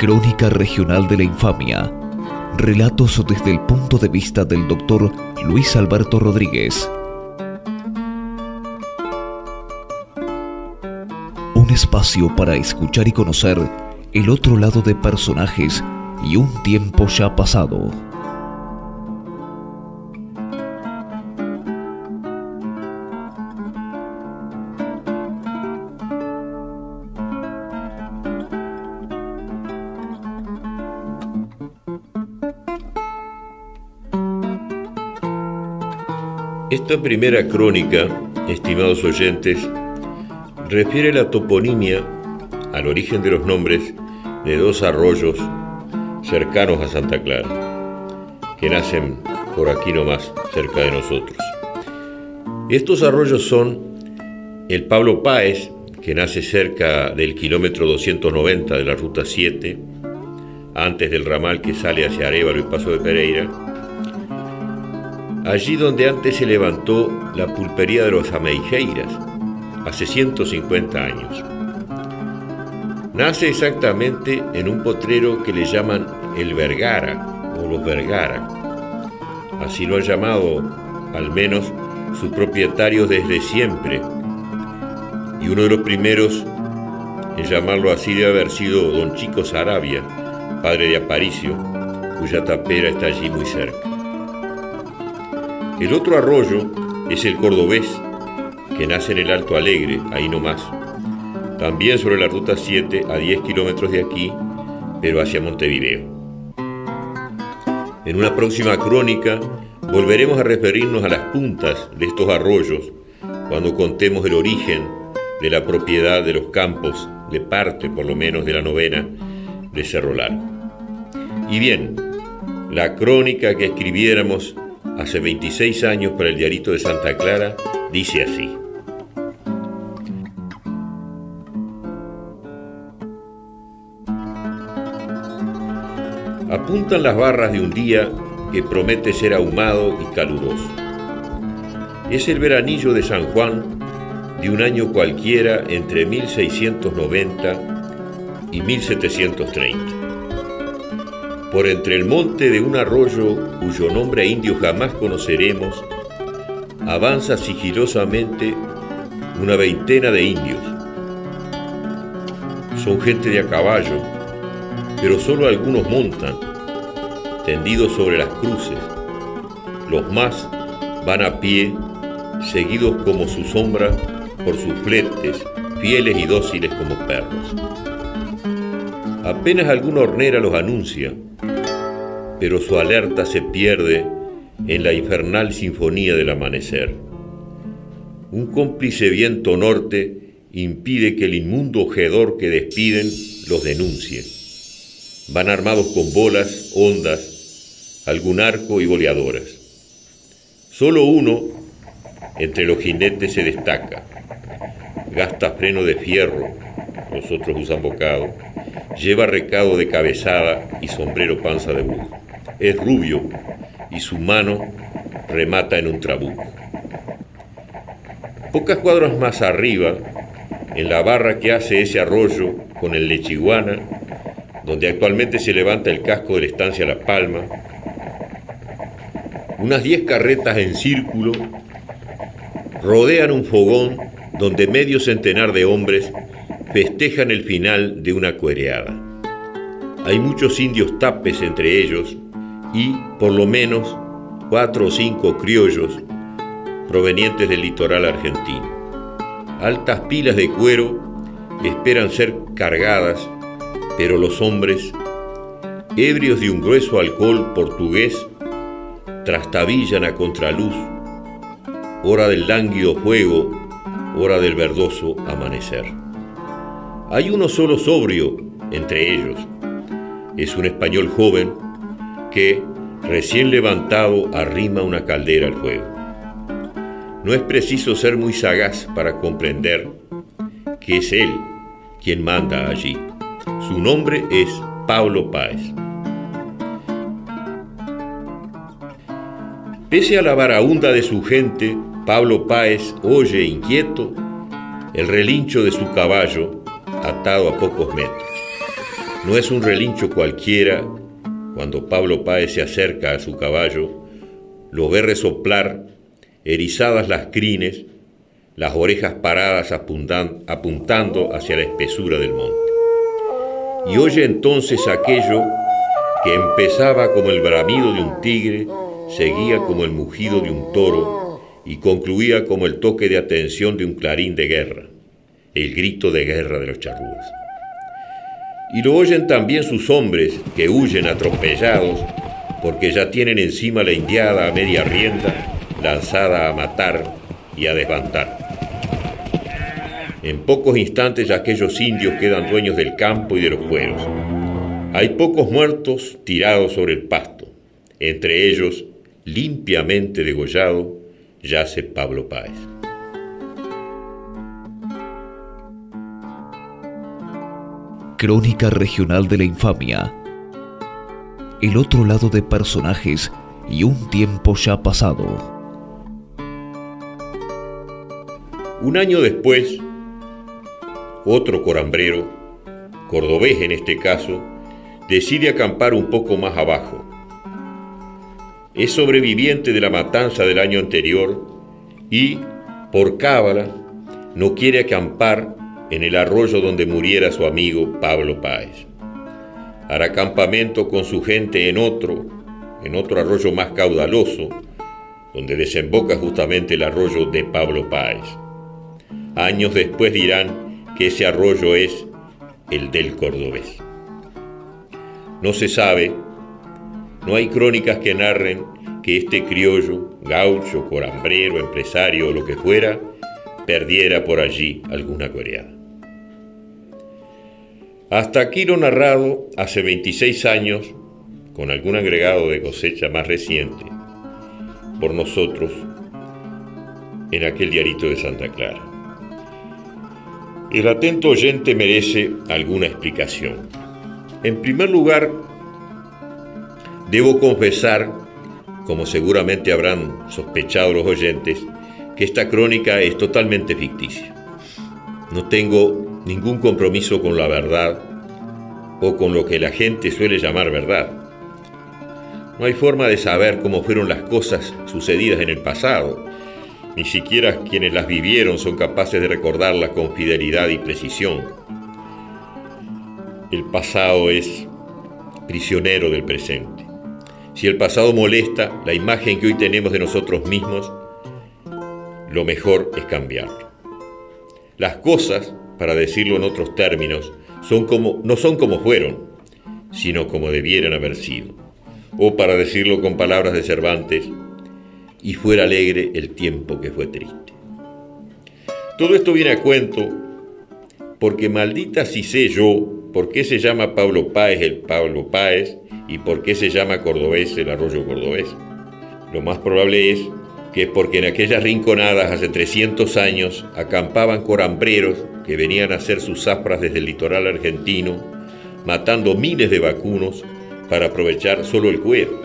Crónica Regional de la Infamia. Relatos desde el punto de vista del doctor Luis Alberto Rodríguez. Un espacio para escuchar y conocer el otro lado de personajes y un tiempo ya pasado. Esta primera crónica, estimados oyentes, refiere la toponimia al origen de los nombres de dos arroyos cercanos a Santa Clara, que nacen por aquí nomás, cerca de nosotros. Estos arroyos son el Pablo Páez, que nace cerca del kilómetro 290 de la ruta 7, antes del ramal que sale hacia Arevalo y Paso de Pereira, allí donde antes se levantó la pulpería de los Ameijeiras, hace 150 años. Nace exactamente en un potrero que le llaman el Vergara o los Vergara. Así lo han llamado al menos sus propietarios desde siempre. Y uno de los primeros en llamarlo así debe haber sido don Chico Sarabia, padre de Aparicio, cuya tapera está allí muy cerca. El otro arroyo es el cordobés, que nace en el Alto Alegre, ahí nomás. También sobre la ruta 7, a 10 kilómetros de aquí, pero hacia Montevideo. En una próxima crónica volveremos a referirnos a las puntas de estos arroyos cuando contemos el origen de la propiedad de los campos, de parte por lo menos de la novena de Cerro Largo. Y bien, la crónica que escribiéramos hace 26 años para el diarito de Santa Clara, dice así. Apuntan las barras de un día que promete ser ahumado y caluroso. Es el veranillo de San Juan de un año cualquiera entre 1690 y 1730 por entre el monte de un arroyo cuyo nombre a indio jamás conoceremos, avanza sigilosamente una veintena de indios. Son gente de a caballo, pero solo algunos montan, tendidos sobre las cruces. Los más van a pie, seguidos como su sombra por sus fletes, fieles y dóciles como perros. Apenas alguna hornera los anuncia, pero su alerta se pierde en la infernal sinfonía del amanecer. Un cómplice viento norte impide que el inmundo ojedor que despiden los denuncie. Van armados con bolas, ondas, algún arco y boleadoras. Solo uno entre los jinetes se destaca. Gasta freno de fierro, los otros usan bocado. Lleva recado de cabezada y sombrero panza de burro es rubio y su mano remata en un trabuco. Pocas cuadras más arriba, en la barra que hace ese arroyo con el Lechiguana, donde actualmente se levanta el casco de la estancia La Palma, unas diez carretas en círculo rodean un fogón donde medio centenar de hombres festejan el final de una cuereada. Hay muchos indios tapes entre ellos, y por lo menos cuatro o cinco criollos provenientes del litoral argentino. Altas pilas de cuero esperan ser cargadas, pero los hombres, ebrios de un grueso alcohol portugués, trastabillan a contraluz, hora del lánguido fuego, hora del verdoso amanecer. Hay uno solo sobrio entre ellos. Es un español joven que, recién levantado, arrima una caldera al fuego. No es preciso ser muy sagaz para comprender que es él quien manda allí. Su nombre es Pablo Páez. Pese a la varaunda de su gente, Pablo Páez oye inquieto el relincho de su caballo atado a pocos metros. No es un relincho cualquiera cuando Pablo Páez se acerca a su caballo, lo ve resoplar, erizadas las crines, las orejas paradas apuntando hacia la espesura del monte. Y oye entonces aquello que empezaba como el bramido de un tigre, seguía como el mugido de un toro y concluía como el toque de atención de un clarín de guerra, el grito de guerra de los charrúas. Y lo oyen también sus hombres que huyen atropellados porque ya tienen encima la indiada a media rienda, lanzada a matar y a desbantar. En pocos instantes aquellos indios quedan dueños del campo y de los cueros. Hay pocos muertos tirados sobre el pasto. Entre ellos, limpiamente degollado, yace Pablo Páez. Crónica Regional de la Infamia. El otro lado de personajes y un tiempo ya pasado. Un año después, otro corambrero, cordobés en este caso, decide acampar un poco más abajo. Es sobreviviente de la matanza del año anterior y, por cábala, no quiere acampar en el arroyo donde muriera su amigo Pablo Páez. Hará campamento con su gente en otro, en otro arroyo más caudaloso, donde desemboca justamente el arroyo de Pablo Páez. Años después dirán que ese arroyo es el del cordobés. No se sabe, no hay crónicas que narren que este criollo, gaucho, corambrero, empresario o lo que fuera, perdiera por allí alguna coreada. Hasta aquí lo narrado hace 26 años, con algún agregado de cosecha más reciente, por nosotros en aquel diarito de Santa Clara. El atento oyente merece alguna explicación. En primer lugar, debo confesar, como seguramente habrán sospechado los oyentes, que esta crónica es totalmente ficticia. No tengo ningún compromiso con la verdad o con lo que la gente suele llamar verdad. No hay forma de saber cómo fueron las cosas sucedidas en el pasado. Ni siquiera quienes las vivieron son capaces de recordarlas con fidelidad y precisión. El pasado es prisionero del presente. Si el pasado molesta la imagen que hoy tenemos de nosotros mismos, lo mejor es cambiarlo. Las cosas, para decirlo en otros términos, son como, no son como fueron, sino como debieran haber sido. O para decirlo con palabras de Cervantes, y fuera alegre el tiempo que fue triste. Todo esto viene a cuento porque maldita si sé yo por qué se llama Pablo Páez el Pablo Páez y por qué se llama Cordobés el arroyo cordobés. Lo más probable es que porque en aquellas rinconadas hace 300 años acampaban corambreros que venían a hacer sus zafras desde el litoral argentino, matando miles de vacunos para aprovechar solo el cuero.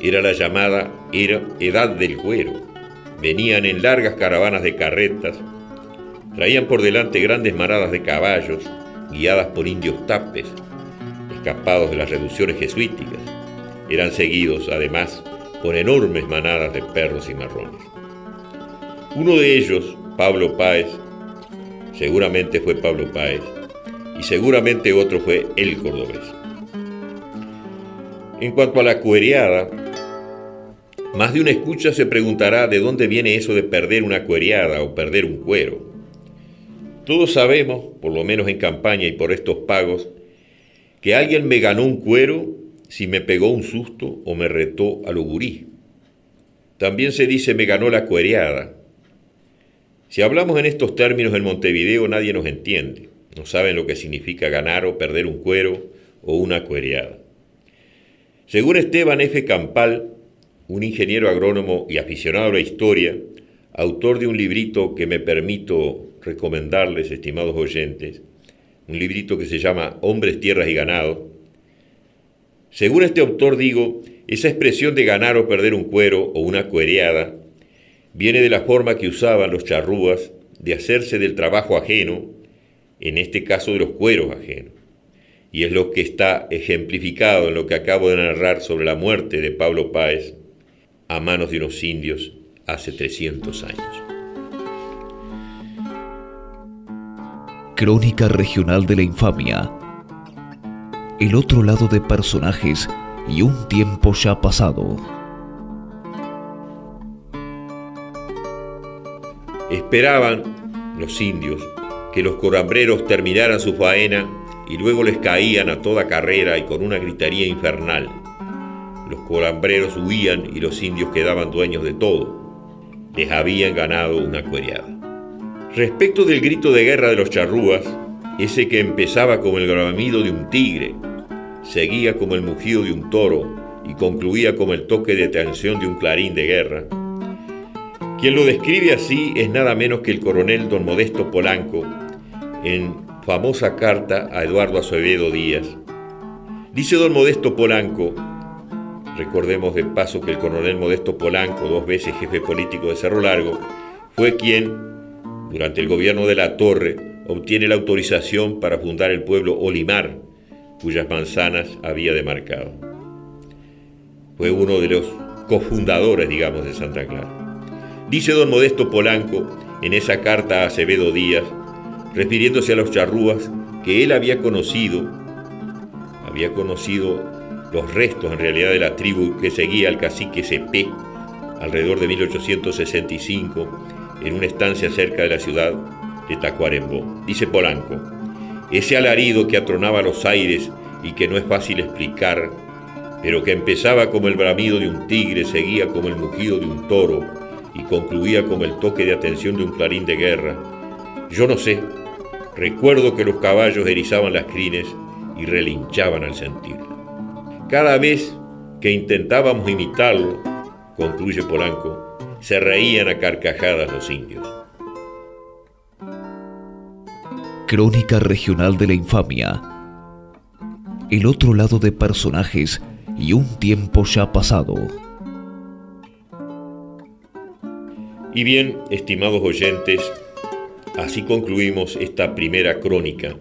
Era la llamada edad del cuero. Venían en largas caravanas de carretas, traían por delante grandes maradas de caballos, guiadas por indios tapes, escapados de las reducciones jesuíticas. Eran seguidos, además, por enormes manadas de perros y marrones. Uno de ellos, Pablo Páez, seguramente fue Pablo Páez, y seguramente otro fue el cordobés. En cuanto a la cuereada, más de una escucha se preguntará de dónde viene eso de perder una cuereada o perder un cuero. Todos sabemos, por lo menos en campaña y por estos pagos, que alguien me ganó un cuero si me pegó un susto o me retó a lo gurí. También se dice me ganó la cuereada. Si hablamos en estos términos en Montevideo nadie nos entiende. No saben lo que significa ganar o perder un cuero o una cuereada. Según Esteban F. Campal, un ingeniero agrónomo y aficionado a la historia, autor de un librito que me permito recomendarles, estimados oyentes, un librito que se llama Hombres, Tierras y Ganado. Según este autor digo, esa expresión de ganar o perder un cuero o una cuereada viene de la forma que usaban los charrúas de hacerse del trabajo ajeno, en este caso de los cueros ajenos. y es lo que está ejemplificado en lo que acabo de narrar sobre la muerte de Pablo Páez a manos de unos indios hace 300 años. Crónica Regional de la Infamia. El otro lado de personajes y un tiempo ya pasado. Esperaban los indios que los corambreros terminaran su faena y luego les caían a toda carrera y con una gritería infernal. Los corambreros huían y los indios quedaban dueños de todo. Les habían ganado una cuereada. Respecto del grito de guerra de los charrúas, ese que empezaba como el gramido de un tigre, seguía como el mugido de un toro y concluía como el toque de tensión de un clarín de guerra, quien lo describe así es nada menos que el coronel don Modesto Polanco en famosa carta a Eduardo Acevedo Díaz. Dice don Modesto Polanco, recordemos de paso que el coronel Modesto Polanco, dos veces jefe político de Cerro Largo, fue quien, durante el gobierno de la Torre, obtiene la autorización para fundar el pueblo Olimar, cuyas manzanas había demarcado. Fue uno de los cofundadores, digamos, de Santa Clara. Dice don Modesto Polanco en esa carta a Acevedo Díaz, refiriéndose a los charrúas, que él había conocido, había conocido los restos en realidad de la tribu que seguía al cacique Cepé alrededor de 1865 en una estancia cerca de la ciudad de Tacuarembó. Dice Polanco, ese alarido que atronaba los aires y que no es fácil explicar, pero que empezaba como el bramido de un tigre, seguía como el mugido de un toro, y concluía como el toque de atención de un clarín de guerra. Yo no sé, recuerdo que los caballos erizaban las crines y relinchaban al sentirlo. Cada vez que intentábamos imitarlo, concluye Polanco, se reían a carcajadas los indios. Crónica Regional de la Infamia. El otro lado de personajes y un tiempo ya pasado. Y bien, estimados oyentes, así concluimos esta primera crónica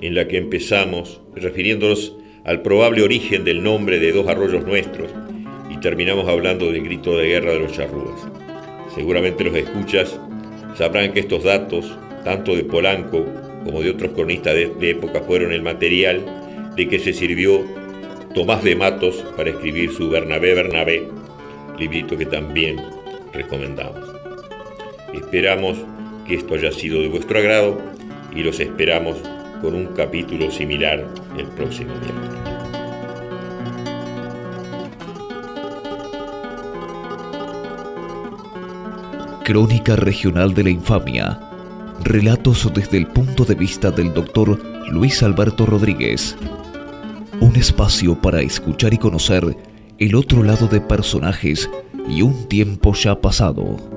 en la que empezamos refiriéndonos al probable origen del nombre de dos arroyos nuestros y terminamos hablando del grito de guerra de los charrúas. Seguramente los escuchas sabrán que estos datos, tanto de Polanco como de otros cronistas de, de época, fueron el material de que se sirvió Tomás de Matos para escribir su Bernabé Bernabé, librito que también recomendamos. Esperamos que esto haya sido de vuestro agrado y los esperamos con un capítulo similar el próximo miércoles. Crónica Regional de la Infamia. Relatos desde el punto de vista del doctor Luis Alberto Rodríguez. Un espacio para escuchar y conocer el otro lado de personajes y un tiempo ya pasado.